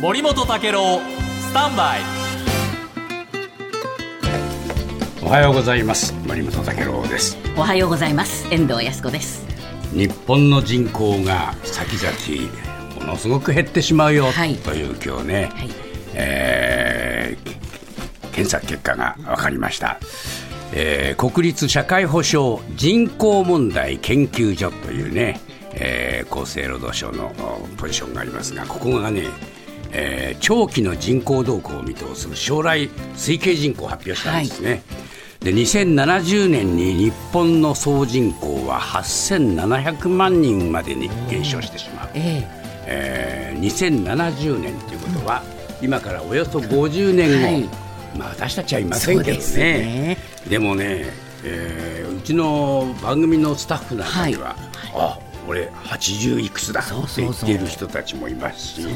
森本武郎スタンバイ。おはようございます。森本武郎です。おはようございます。遠藤康子です。日本の人口が先々ものすごく減ってしまうよ、はい。という今日ね、はい。えー検査結果が分かりました、えー国立社会保障人口問題研究所というね、えー厚生労働省のおポジションがありますがここがね、えー長期の人口動向を見通す将来推計人口を発表したんですね、で2070年に日本の総人口は8700万人までに減少してしまう、ええ。ー2070年ということは、今からおよそ50年後、はい。まあ、私たちはいませんけどね。ね。でもね、えーうちの番組のスタッフなんかには、あ俺80いくつだって言っている人たちもいますし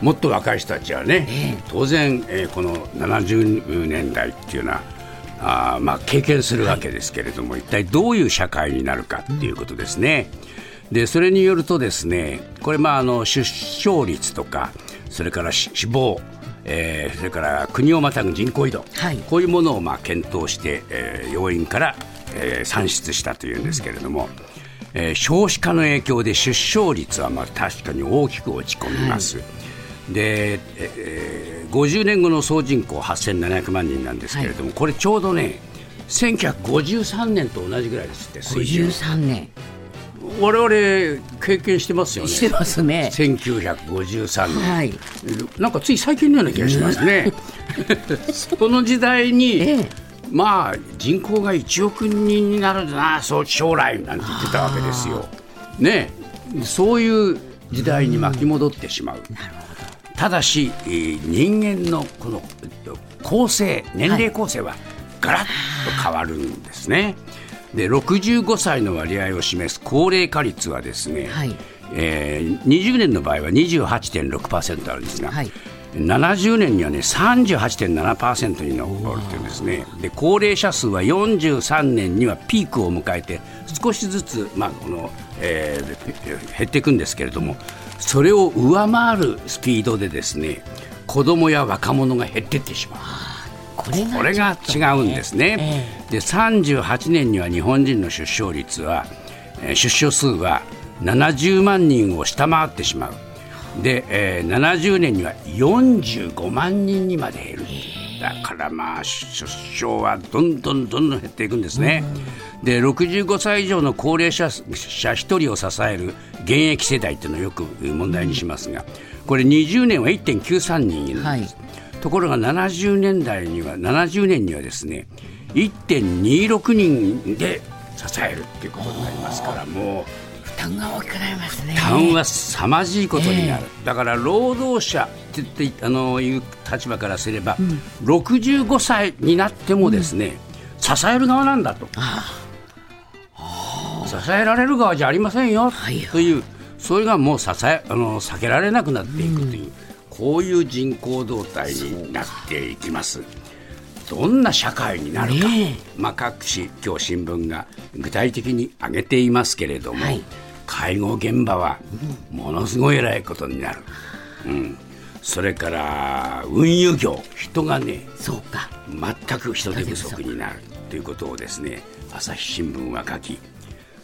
もっと若い人たちはね、当然、えーこの70年代っていうのはあーまあ、経験するわけですけれども、一体どういう社会になるかっていうことですね。でそれによるとですねこれ、まあ、あの出生率とかそれから死死亡、えーそれから国をまたぐ人口移動、はい。こういうものをまあ検討して、えー要因から、えー算出したというんですけれども、えー少子化の影響で出生率はまあ確かに大きく落ち込みます。で、えー50年後の総人口8700万人なんですけれども、これちょうどね1953年と同じぐらいですって水準53年我々経験してますよね。してますね。1953年、はい。なんかつい最近のような気がしますね。この時代に、ええまあ人口が1億人になるんだな、そう将来なんて言ってたわけですよ。ね、そういう時代に巻き戻ってしまう。ただし、えー人間のこのえっと構成、年齢構成はガラッと変わるんですね。で65歳の割合を示す高齢化率はですね、はいえー20年の場合は28.6%あるんですが、はい70年にはね38.7%に上るというんですねで高齢者数は43年にはピークを迎えて少しずつ、まあこのえー減っていくんですけれどもそれを上回るスピードでですね子供や若者が減っていってしまう。これがこれが違うんですね。で38年には日本人の出生率は、えー出生数は70万人を下回ってしまう。で、えー70年には45万人にまで減る。だからまあ出生はどんどんどんどん減っていくんですね。で65歳以上の高齢者者1人を支える現役世代っていうのをよく問題にしますがこれ20年は1.93人いるんです。はいところが70年代には70年にはですね1.26人で支えるっていうことになりますからもう負担が大きくなりますね。負担は凄まじいことになる、だから労働者って言ってあのいう立場からすれば、65歳になってもですね、支える側なんだと。支えられる側じゃありませんよ、はいというそれがもう支えあの避けられなくなっていくという、こういう人口動態になっていきます。どんな社会になるか、ねまあ、各紙、今日新聞が具体的に挙げていますけれども、はい介護現場はものすごい偉いことになる、うん、それから運輸業、人がね、そうか。全く人手不足になるということをですね朝日新聞は書き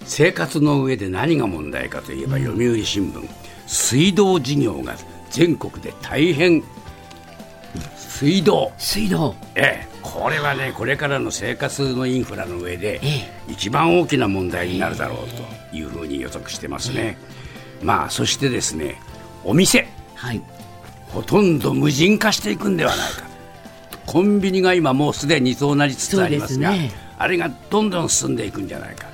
生活の上で何が問題かといえば読売新聞。水道事業が全国で大変水道。水道。ええ。これはねこれからの生活のインフラの上でえ一番大きな問題になるだろうというふうに予測してますね、まあそしてですねお店。はい。ほとんど無人化していくんではないか。コンビニが今もうすでにそうなりつつありますがね。あれがどんどん進んでいくんじゃないか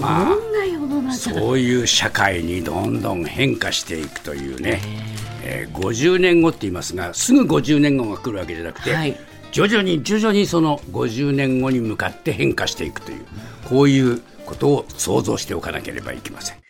どんな世の中だそういう社会にどんどん変化していくというね、え。ー50年後って言いますがすぐ50年後が来るわけじゃなくて、はい。徐々に徐々にその50年後に向かって変化していくというこういうことを想像しておかなければいけません。